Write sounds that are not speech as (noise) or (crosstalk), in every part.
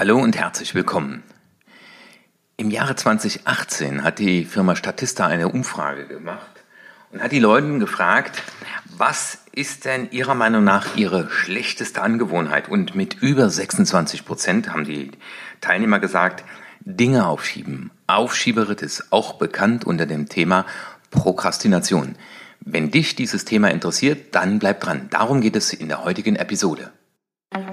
Hallo und herzlich willkommen. Im Jahre 2018 hat die Firma Statista eine Umfrage gemacht und hat die Leute gefragt, was ist denn Ihrer Meinung nach Ihre schlechteste Angewohnheit? Und mit über 26 Prozent haben die Teilnehmer gesagt, Dinge aufschieben. Aufschieberitis, auch bekannt unter dem Thema Prokrastination. Wenn dich dieses Thema interessiert, dann bleib dran. Darum geht es in der heutigen Episode.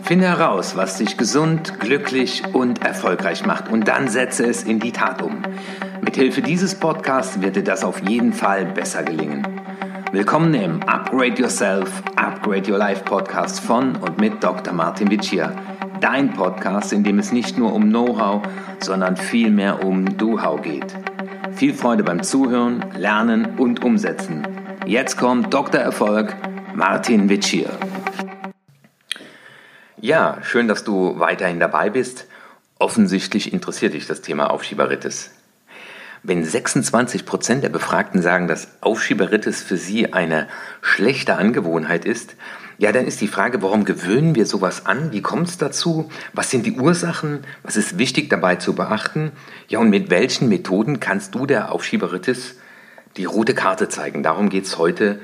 Finde heraus, was dich gesund, glücklich und erfolgreich macht und dann setze es in die Tat um. Mithilfe dieses Podcasts wird dir das auf jeden Fall besser gelingen. Willkommen im Upgrade Yourself, Upgrade Your Life Podcast von und mit Dr. Martin Vicia. Dein Podcast, in dem es nicht nur um Know-how, sondern vielmehr um Do-How geht. Viel Freude beim Zuhören, Lernen und Umsetzen. Jetzt kommt Dr. Erfolg, Martin Vicia. Ja, schön, dass du weiterhin dabei bist. Offensichtlich interessiert dich das Thema Aufschieberitis. Wenn 26 Prozent der Befragten sagen, dass Aufschieberitis für sie eine schlechte Angewohnheit ist, ja, dann ist die Frage, warum gewöhnen wir sowas an? Wie kommt es dazu? Was sind die Ursachen? Was ist wichtig dabei zu beachten? Ja, und mit welchen Methoden kannst du der Aufschieberitis die rote Karte zeigen? Darum geht es heute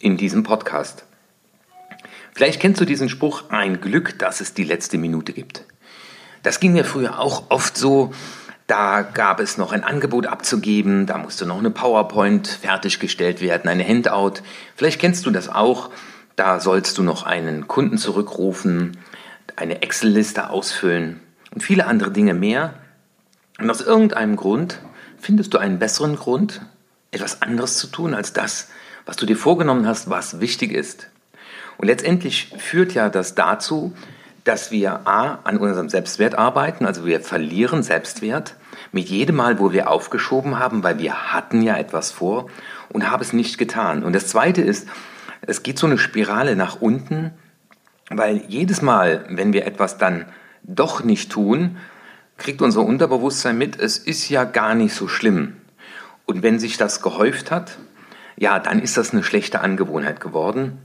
in diesem Podcast. Vielleicht kennst du diesen Spruch, ein Glück, dass es die letzte Minute gibt. Das ging mir früher auch oft so. Da gab es noch ein Angebot abzugeben, da musste noch eine PowerPoint fertiggestellt werden, eine Handout. Vielleicht kennst du das auch. Da sollst du noch einen Kunden zurückrufen, eine Excel-Liste ausfüllen und viele andere Dinge mehr. Und aus irgendeinem Grund findest du einen besseren Grund, etwas anderes zu tun als das, was du dir vorgenommen hast, was wichtig ist. Und letztendlich führt ja das dazu, dass wir A, an unserem Selbstwert arbeiten, also wir verlieren Selbstwert mit jedem Mal, wo wir aufgeschoben haben, weil wir hatten ja etwas vor und haben es nicht getan. Und das Zweite ist, es geht so eine Spirale nach unten, weil jedes Mal, wenn wir etwas dann doch nicht tun, kriegt unser Unterbewusstsein mit, es ist ja gar nicht so schlimm. Und wenn sich das gehäuft hat, ja, dann ist das eine schlechte Angewohnheit geworden.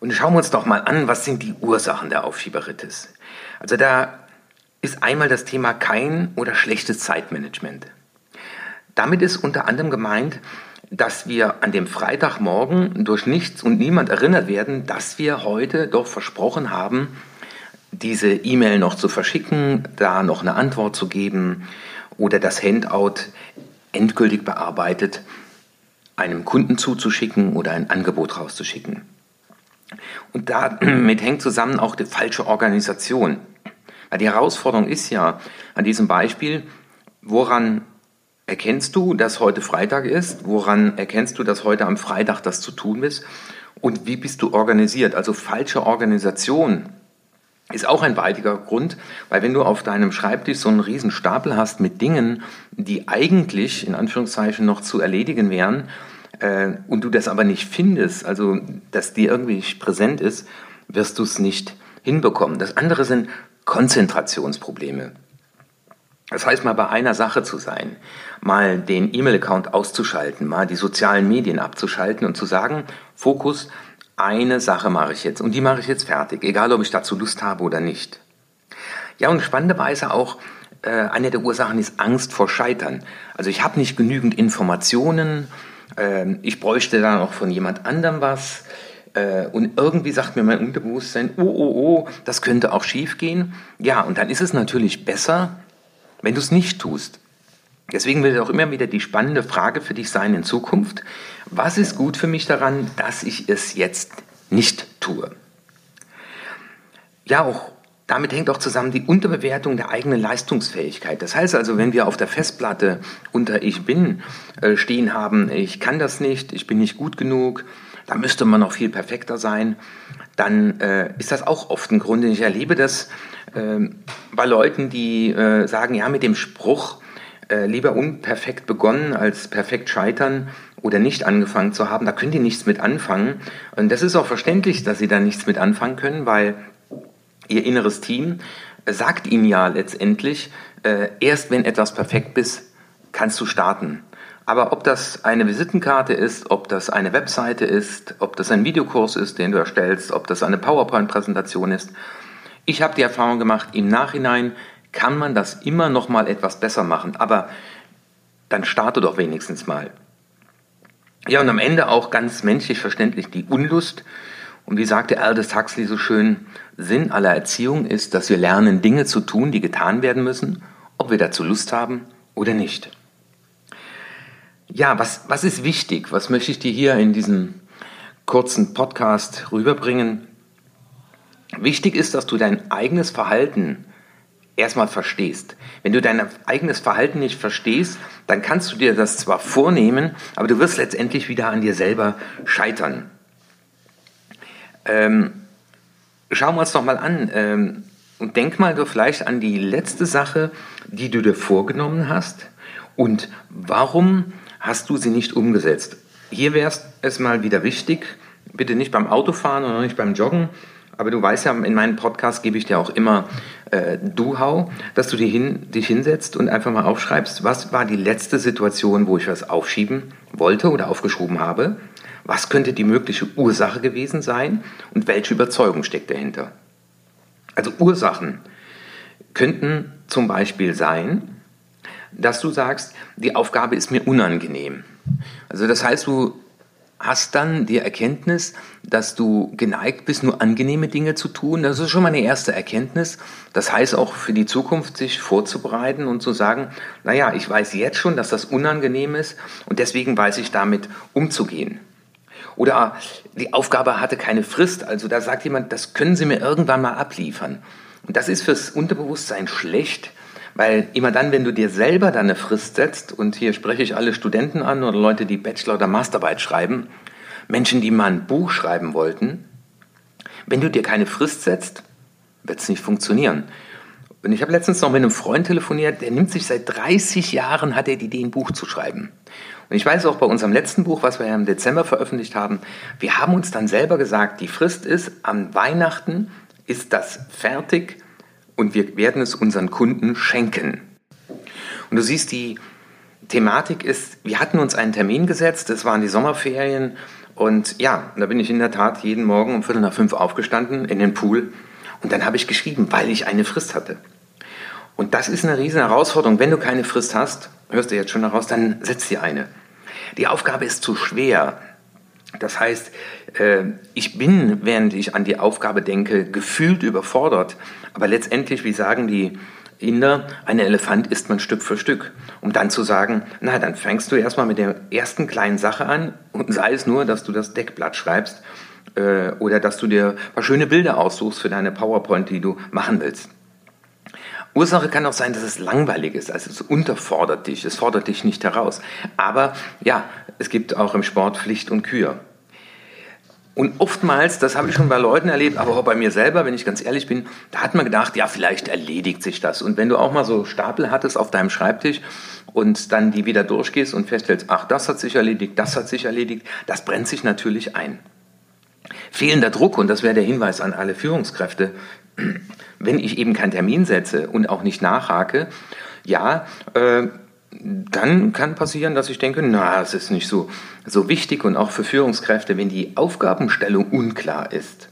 Und schauen wir uns doch mal an, was sind die Ursachen der Aufschieberitis. Also da ist einmal das Thema kein oder schlechtes Zeitmanagement. Damit ist unter anderem gemeint, dass wir an dem Freitagmorgen durch nichts und niemand erinnert werden, dass wir heute doch versprochen haben, diese E-Mail noch zu verschicken, da noch eine Antwort zu geben oder das Handout endgültig bearbeitet einem Kunden zuzuschicken oder ein Angebot rauszuschicken. Und damit (clears throat) hängt zusammen auch die falsche Organisation. Die Herausforderung ist ja an diesem Beispiel, woran erkennst du, dass heute Freitag ist? Woran erkennst du, dass heute am Freitag das zu tun ist? Und wie bist du organisiert? Also falsche Organisation ist auch ein weitiger Grund, weil wenn du auf deinem Schreibtisch so einen riesen Stapel hast mit Dingen, die eigentlich in Anführungszeichen noch zu erledigen wären, äh, und du das aber nicht findest, also dass dir irgendwie präsent ist, wirst du es nicht hinbekommen. Das andere sind Konzentrationsprobleme. Das heißt, mal bei einer Sache zu sein, mal den E-Mail-Account auszuschalten, mal die sozialen Medien abzuschalten und zu sagen, Fokus, eine Sache mache ich jetzt und die mache ich jetzt fertig, egal ob ich dazu Lust habe oder nicht. Ja, und spannenderweise auch, äh, eine der Ursachen ist Angst vor Scheitern. Also ich habe nicht genügend Informationen, ich bräuchte da noch von jemand anderem was. Äh, und irgendwie sagt mir mein Unterbewusstsein, oh, oh, oh, das könnte auch schief gehen. Ja, und dann ist es natürlich besser, wenn du es nicht tust. Deswegen wird auch immer wieder die spannende Frage für dich sein in Zukunft, was ist gut für mich daran, dass ich es jetzt nicht tue? Ja, auch damit hängt auch zusammen die Unterbewertung der eigenen Leistungsfähigkeit. Das heißt also, wenn wir auf der Festplatte unter Ich bin äh, stehen haben, ich kann das nicht, ich bin nicht gut genug, da müsste man noch viel perfekter sein, dann äh, ist das auch oft ein Grund. Ich erlebe das äh, bei Leuten, die äh, sagen, ja, mit dem Spruch, äh, lieber unperfekt begonnen als perfekt scheitern oder nicht angefangen zu haben, da können die nichts mit anfangen. Und das ist auch verständlich, dass sie da nichts mit anfangen können, weil ihr inneres Team sagt ihnen ja letztendlich, äh, erst wenn etwas perfekt bist, kannst du starten. Aber ob das eine Visitenkarte ist, ob das eine Webseite ist, ob das ein Videokurs ist, den du erstellst, ob das eine PowerPoint-Präsentation ist, Ich habe die Erfahrung gemacht, im Nachhinein kann man das immer noch mal etwas besser machen, aber dann starte doch wenigstens mal. Ja, und am Ende auch ganz menschlich verständlich die Unlust. Und wie sagte Aldous Huxley so schön, Sinn aller Erziehung ist, dass wir lernen, Dinge zu tun, die getan werden müssen, ob wir dazu Lust haben oder nicht. Ja, was, was ist wichtig? Was möchte ich dir hier in diesem kurzen Podcast rüberbringen? Wichtig ist, dass du dein eigenes Verhalten erstmal verstehst. Wenn du dein eigenes Verhalten nicht verstehst, dann kannst du dir das zwar vornehmen, aber du wirst letztendlich wieder an dir selber scheitern. Ähm, schauen wir uns doch mal an ähm, und denk mal so vielleicht an die letzte Sache, die du dir vorgenommen hast und warum hast du sie nicht umgesetzt. Hier wäre es mal wieder wichtig, bitte nicht beim Autofahren oder nicht beim Joggen, aber du weißt ja, in meinem Podcast gebe ich dir auch immer äh, Du-How, dass du dich, hin, dich hinsetzt und einfach mal aufschreibst, was war die letzte Situation, wo ich was aufschieben wollte oder aufgeschoben habe? Was könnte die mögliche Ursache gewesen sein und welche Überzeugung steckt dahinter? Also Ursachen könnten zum Beispiel sein, dass du sagst, die Aufgabe ist mir unangenehm. Also das heißt, du hast dann die Erkenntnis, dass du geneigt bist, nur angenehme Dinge zu tun. Das ist schon mal eine erste Erkenntnis. Das heißt auch für die Zukunft, sich vorzubereiten und zu sagen, naja, ich weiß jetzt schon, dass das unangenehm ist und deswegen weiß ich damit umzugehen. Oder die Aufgabe hatte keine Frist, also da sagt jemand, das können Sie mir irgendwann mal abliefern. Und das ist fürs Unterbewusstsein schlecht, weil immer dann, wenn du dir selber dann eine Frist setzt, und hier spreche ich alle Studenten an oder Leute, die Bachelor- oder Masterarbeit schreiben, Menschen, die mal ein Buch schreiben wollten, wenn du dir keine Frist setzt, wird es nicht funktionieren. Und ich habe letztens noch mit einem Freund telefoniert, der nimmt sich seit 30 Jahren, hat er die Idee, ein Buch zu schreiben. Und ich weiß auch bei unserem letzten Buch, was wir ja im Dezember veröffentlicht haben, wir haben uns dann selber gesagt, die Frist ist, am Weihnachten ist das fertig und wir werden es unseren Kunden schenken. Und du siehst, die Thematik ist, wir hatten uns einen Termin gesetzt, es waren die Sommerferien und ja, da bin ich in der Tat jeden Morgen um Viertel nach fünf aufgestanden in den Pool und dann habe ich geschrieben, weil ich eine Frist hatte. Und das ist eine riesen Herausforderung. Wenn du keine Frist hast, hörst du jetzt schon daraus, dann setz dir eine. Die Aufgabe ist zu schwer. Das heißt, äh, ich bin, während ich an die Aufgabe denke, gefühlt überfordert. Aber letztendlich, wie sagen die Inder, ein Elefant isst man Stück für Stück. Um dann zu sagen, na, dann fängst du erstmal mit der ersten kleinen Sache an und sei es nur, dass du das Deckblatt schreibst äh, oder dass du dir ein paar schöne Bilder aussuchst für deine PowerPoint, die du machen willst. Ursache kann auch sein, dass es langweilig ist, also es unterfordert dich, es fordert dich nicht heraus. Aber ja, es gibt auch im Sport Pflicht und Kür. Und oftmals, das habe ich schon bei Leuten erlebt, aber auch bei mir selber, wenn ich ganz ehrlich bin, da hat man gedacht, ja, vielleicht erledigt sich das. Und wenn du auch mal so Stapel hattest auf deinem Schreibtisch und dann die wieder durchgehst und feststellst, ach, das hat sich erledigt, das hat sich erledigt, das brennt sich natürlich ein. Fehlender Druck, und das wäre der Hinweis an alle Führungskräfte, wenn ich eben keinen Termin setze und auch nicht nachhake, ja, äh, dann kann passieren, dass ich denke, na, es ist nicht so, so wichtig und auch für Führungskräfte, wenn die Aufgabenstellung unklar ist.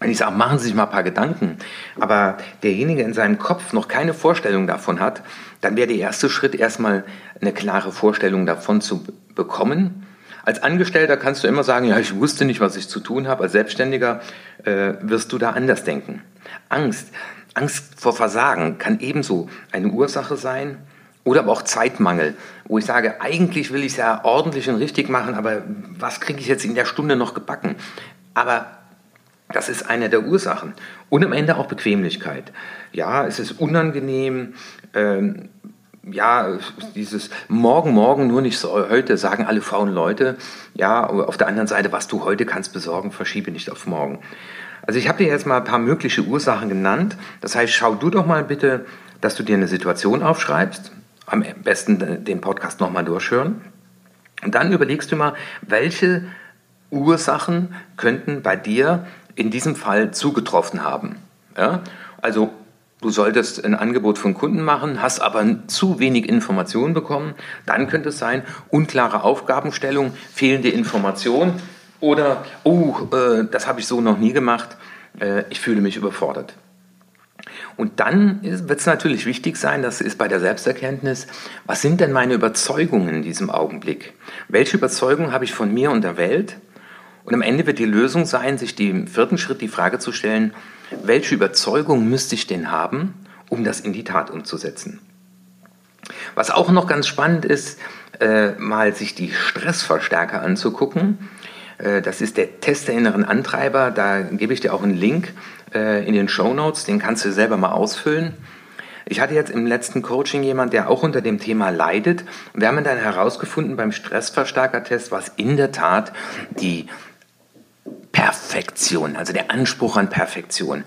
Wenn ich sage, machen Sie sich mal ein paar Gedanken, aber derjenige in seinem Kopf noch keine Vorstellung davon hat, dann wäre der erste Schritt erstmal eine klare Vorstellung davon zu bekommen. Als Angestellter kannst du immer sagen, ja, ich wusste nicht, was ich zu tun habe. Als Selbstständiger äh, wirst du da anders denken. Angst, Angst vor Versagen kann ebenso eine Ursache sein oder aber auch Zeitmangel, wo ich sage, eigentlich will ich es ja ordentlich und richtig machen, aber was kriege ich jetzt in der Stunde noch gebacken? Aber das ist eine der Ursachen. Und am Ende auch Bequemlichkeit. Ja, es ist unangenehm. Ähm, ja, dieses Morgen, morgen, nur nicht so heute, sagen alle faulen Leute. Ja, auf der anderen Seite, was du heute kannst besorgen, verschiebe nicht auf morgen. Also ich habe dir jetzt mal ein paar mögliche Ursachen genannt. Das heißt, schau du doch mal bitte, dass du dir eine Situation aufschreibst. Am besten den Podcast nochmal durchhören. Und dann überlegst du mal, welche Ursachen könnten bei dir in diesem Fall zugetroffen haben. Ja? Also du solltest ein Angebot von Kunden machen, hast aber zu wenig Informationen bekommen. Dann könnte es sein, unklare Aufgabenstellung, fehlende Informationen oder, oh, äh, das habe ich so noch nie gemacht, äh, ich fühle mich überfordert. Und dann wird es natürlich wichtig sein, das ist bei der Selbsterkenntnis, was sind denn meine Überzeugungen in diesem Augenblick? Welche Überzeugungen habe ich von mir und der Welt? Und am Ende wird die Lösung sein, sich im vierten Schritt die Frage zu stellen, welche Überzeugung müsste ich denn haben, um das in die Tat umzusetzen? Was auch noch ganz spannend ist, äh, mal sich die Stressverstärker anzugucken. Äh, das ist der Test der inneren Antreiber. Da gebe ich dir auch einen Link äh, in den Show Notes. Den kannst du selber mal ausfüllen. Ich hatte jetzt im letzten Coaching jemand, der auch unter dem Thema leidet. Wir haben dann herausgefunden beim Stressverstärker-Test, was in der Tat die Perfektion, also der Anspruch an Perfektion.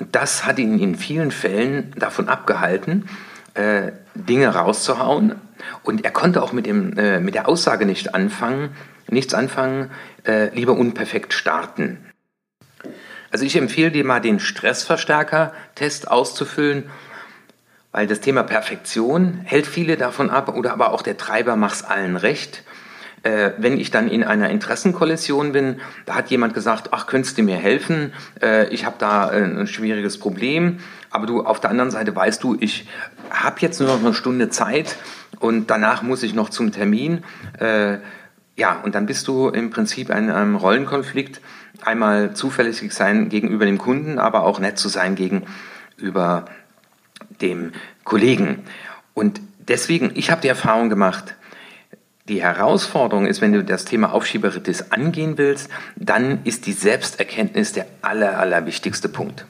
Und das hat ihn in vielen Fällen davon abgehalten, äh, Dinge rauszuhauen. Und er konnte auch mit, dem, mit der Aussage nicht anfangen, nichts anfangen, äh, lieber unperfekt starten. Also ich empfehle dir mal den Stressverstärker-Test auszufüllen, weil das Thema Perfektion hält viele davon ab oder aber auch der Treiber macht's allen recht. Äh, wenn ich dann in einer Interessenkollision bin, da hat jemand gesagt, ach, könntest du mir helfen? Äh, ich habe da äh, ein schwieriges Problem. Aber du auf der anderen Seite weißt du, ich habe jetzt nur noch eine Stunde Zeit und danach muss ich noch zum Termin. Äh, ja, und dann bist du im Prinzip in einem Rollenkonflikt. Einmal zuverlässig sein gegenüber dem Kunden, aber auch nett zu sein gegenüber dem Kollegen. Und deswegen, ich habe die Erfahrung gemacht, die Herausforderung ist, wenn du das Thema Aufschieberitis angehen willst, dann ist die Selbsterkenntnis der aller, aller wichtigste Punkt.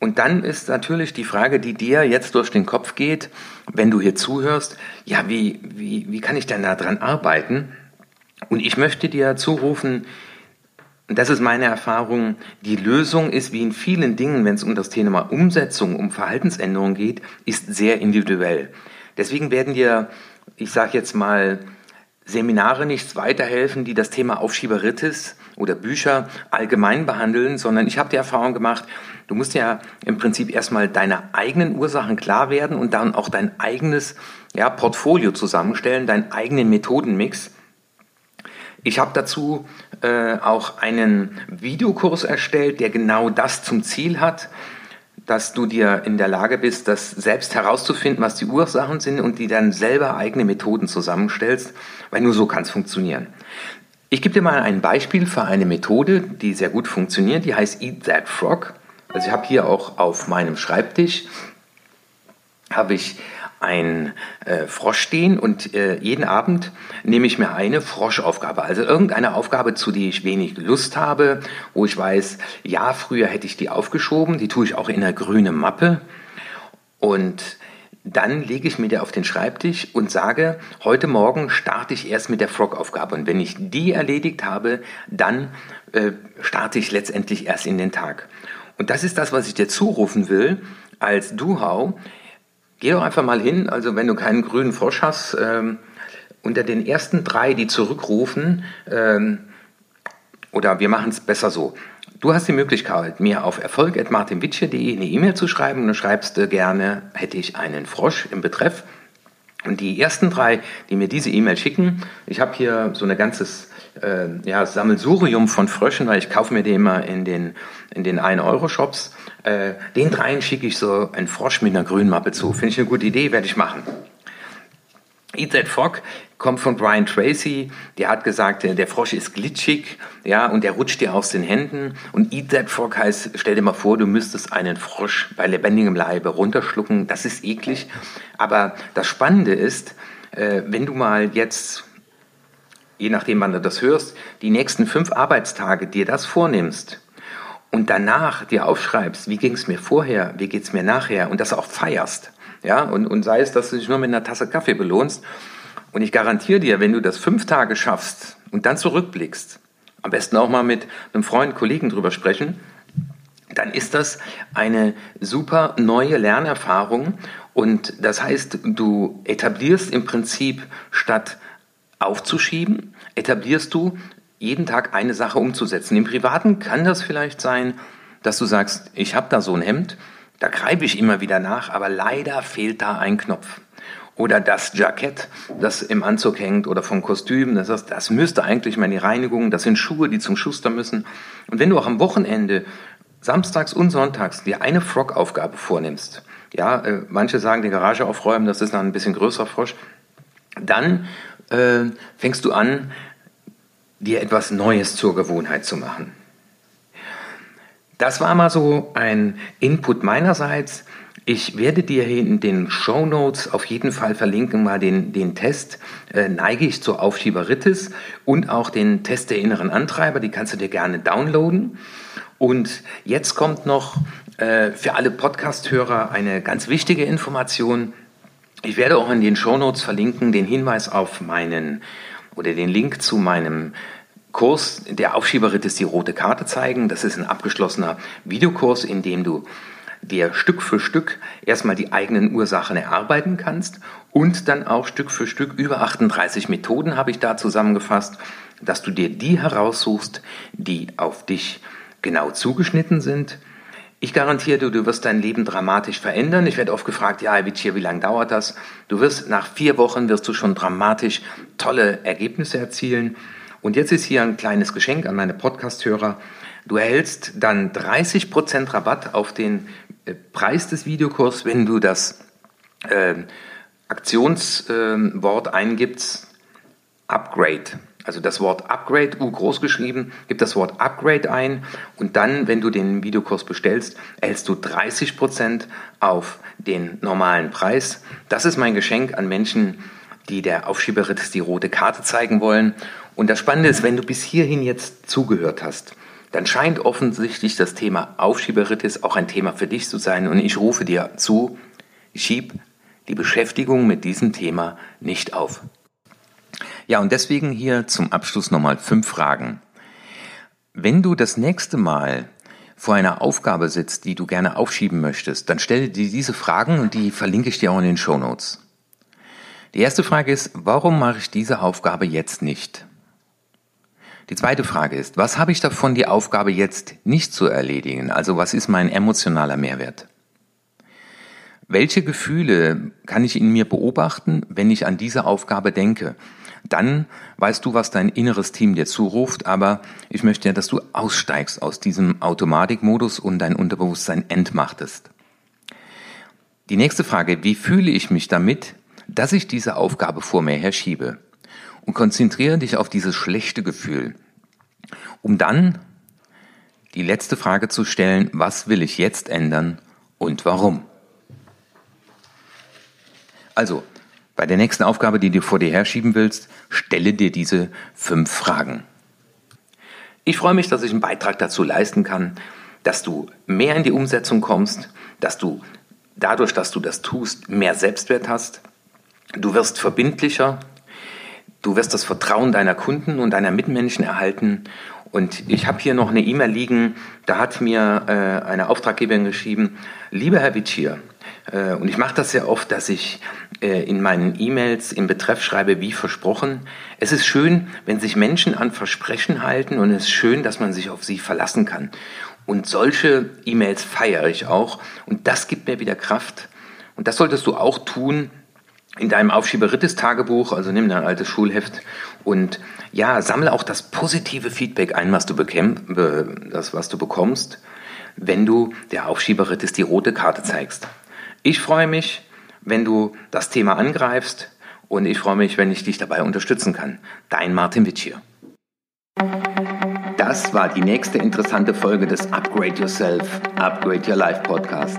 Und dann ist natürlich die Frage, die dir jetzt durch den Kopf geht, wenn du hier zuhörst, ja, wie, wie, wie kann ich denn da dran arbeiten? Und ich möchte dir zurufen, das ist meine Erfahrung, die Lösung ist wie in vielen Dingen, wenn es um das Thema Umsetzung, um Verhaltensänderung geht, ist sehr individuell. Deswegen werden dir, ich sage jetzt mal, Seminare nichts weiterhelfen, die das Thema Aufschieberitis oder Bücher allgemein behandeln, sondern ich habe die Erfahrung gemacht, du musst ja im Prinzip erstmal deine eigenen Ursachen klar werden und dann auch dein eigenes ja, Portfolio zusammenstellen, deinen eigenen Methodenmix. Ich habe dazu äh, auch einen Videokurs erstellt, der genau das zum Ziel hat dass du dir in der Lage bist, das selbst herauszufinden, was die Ursachen sind und die dann selber eigene Methoden zusammenstellst, weil nur so kann es funktionieren. Ich gebe dir mal ein Beispiel für eine Methode, die sehr gut funktioniert, die heißt Eat That Frog. Also ich habe hier auch auf meinem Schreibtisch habe ich ein äh, Frosch stehen und äh, jeden Abend nehme ich mir eine Froschaufgabe, also irgendeine Aufgabe, zu die ich wenig Lust habe, wo ich weiß, ja, früher hätte ich die aufgeschoben, die tue ich auch in einer grünen Mappe. Und dann lege ich mir die auf den Schreibtisch und sage, heute Morgen starte ich erst mit der Frog-Aufgabe. Und wenn ich die erledigt habe, dann äh, starte ich letztendlich erst in den Tag. Und das ist das, was ich dir zurufen will als Duhau. Geh doch einfach mal hin, also wenn du keinen grünen Frosch hast, ähm, unter den ersten drei, die zurückrufen, ähm, oder wir machen es besser so. Du hast die Möglichkeit, mir auf erfolg.martinwitsche.de eine E-Mail zu schreiben und du schreibst äh, gerne, hätte ich einen Frosch im Betreff. Und die ersten drei, die mir diese E-Mail schicken, ich habe hier so ein ganzes äh, ja, Sammelsurium von Fröschen, weil ich kaufe mir die immer in den, in den 1-Euro-Shops. Äh, den dreien schicke ich so einen Frosch mit einer grünen Mappe zu. Finde ich eine gute Idee, werde ich machen. Eat That Frog kommt von Brian Tracy. Der hat gesagt, der Frosch ist glitschig, ja, und der rutscht dir aus den Händen. Und Eat That Frog heißt, stell dir mal vor, du müsstest einen Frosch bei lebendigem Leibe runterschlucken. Das ist eklig. Aber das Spannende ist, äh, wenn du mal jetzt, je nachdem, wann du das hörst, die nächsten fünf Arbeitstage dir das vornimmst und danach dir aufschreibst, wie ging es mir vorher, wie geht es mir nachher und das auch feierst, ja, und, und sei es, dass du dich nur mit einer Tasse Kaffee belohnst. Und ich garantiere dir, wenn du das fünf Tage schaffst und dann zurückblickst, am besten auch mal mit einem Freund, Kollegen drüber sprechen, dann ist das eine super neue Lernerfahrung. Und das heißt, du etablierst im Prinzip statt aufzuschieben, etablierst du jeden Tag eine Sache umzusetzen. Im Privaten kann das vielleicht sein, dass du sagst, ich habe da so ein Hemd, da greife ich immer wieder nach, aber leider fehlt da ein Knopf. Oder das Jackett, das im Anzug hängt oder vom Kostüm, das, heißt, das müsste eigentlich mal in die Reinigung, das sind Schuhe, die zum Schuster müssen. Und wenn du auch am Wochenende samstags und sonntags dir eine Frog-Aufgabe vornimmst, ja, äh, manche sagen, die Garage aufräumen, das ist noch ein bisschen größerer Frosch, dann äh, fängst du an, dir etwas Neues zur Gewohnheit zu machen. Das war mal so ein Input meinerseits. Ich werde dir in den Show Notes auf jeden Fall verlinken, mal den, den Test äh, Neige ich zur Aufschieberitis und auch den Test der inneren Antreiber, die kannst du dir gerne downloaden. Und jetzt kommt noch äh, für alle Podcast-Hörer eine ganz wichtige Information. Ich werde auch in den Show Notes verlinken den Hinweis auf meinen oder den Link zu meinem Kurs der Aufschieberitis die rote Karte zeigen. Das ist ein abgeschlossener Videokurs, in dem du dir Stück für Stück erstmal die eigenen Ursachen erarbeiten kannst und dann auch Stück für Stück über 38 Methoden habe ich da zusammengefasst, dass du dir die heraussuchst, die auf dich genau zugeschnitten sind. Ich garantiere dir, du wirst dein Leben dramatisch verändern. Ich werde oft gefragt, ja, Witsch, wie lange dauert das? Du wirst nach vier Wochen wirst du schon dramatisch tolle Ergebnisse erzielen. Und jetzt ist hier ein kleines Geschenk an meine Podcast-Hörer. Du erhältst dann 30% Rabatt auf den äh, Preis des Videokurs, wenn du das äh, Aktionswort äh, eingibst, Upgrade. Also das Wort Upgrade, U groß geschrieben, gib das Wort Upgrade ein und dann, wenn du den Videokurs bestellst, erhältst du 30% auf den normalen Preis. Das ist mein Geschenk an Menschen, die der Aufschieberitis die rote Karte zeigen wollen. Und das Spannende ist, wenn du bis hierhin jetzt zugehört hast, dann scheint offensichtlich das Thema Aufschieberitis auch ein Thema für dich zu sein. Und ich rufe dir zu, schieb die Beschäftigung mit diesem Thema nicht auf. Ja, und deswegen hier zum Abschluss nochmal fünf Fragen. Wenn du das nächste Mal vor einer Aufgabe sitzt, die du gerne aufschieben möchtest, dann stell dir diese Fragen und die verlinke ich dir auch in den Show Notes. Die erste Frage ist, warum mache ich diese Aufgabe jetzt nicht? Die zweite Frage ist, was habe ich davon, die Aufgabe jetzt nicht zu erledigen? Also was ist mein emotionaler Mehrwert? Welche Gefühle kann ich in mir beobachten, wenn ich an diese Aufgabe denke? Dann weißt du, was dein inneres Team dir zuruft, aber ich möchte ja, dass du aussteigst aus diesem Automatikmodus und dein Unterbewusstsein entmachtest. Die nächste Frage, wie fühle ich mich damit, dass ich diese Aufgabe vor mir herschiebe. Und konzentriere dich auf dieses schlechte Gefühl, um dann die letzte Frage zu stellen, was will ich jetzt ändern und warum? Also, bei der nächsten Aufgabe, die du vor dir herschieben willst, stelle dir diese fünf Fragen. Ich freue mich, dass ich einen Beitrag dazu leisten kann, dass du mehr in die Umsetzung kommst, dass du dadurch, dass du das tust, mehr Selbstwert hast, Du wirst verbindlicher, du wirst das Vertrauen deiner Kunden und deiner Mitmenschen erhalten. Und ich habe hier noch eine E-Mail liegen, da hat mir äh, eine Auftraggeberin geschrieben, lieber Herr Witschier, äh, und ich mache das sehr oft, dass ich äh, in meinen E-Mails im Betreff schreibe, wie versprochen. Es ist schön, wenn sich Menschen an Versprechen halten und es ist schön, dass man sich auf sie verlassen kann. Und solche E-Mails feiere ich auch und das gibt mir wieder Kraft. Und das solltest du auch tun, in deinem Aufschieberitis-Tagebuch, also nimm dein altes Schulheft und ja, sammle auch das positive Feedback ein, was du, das, was du bekommst, wenn du der Aufschieberitis die rote Karte zeigst. Ich freue mich, wenn du das Thema angreifst und ich freue mich, wenn ich dich dabei unterstützen kann. Dein Martin Witsch hier. Das war die nächste interessante Folge des Upgrade Yourself, Upgrade Your Life Podcast.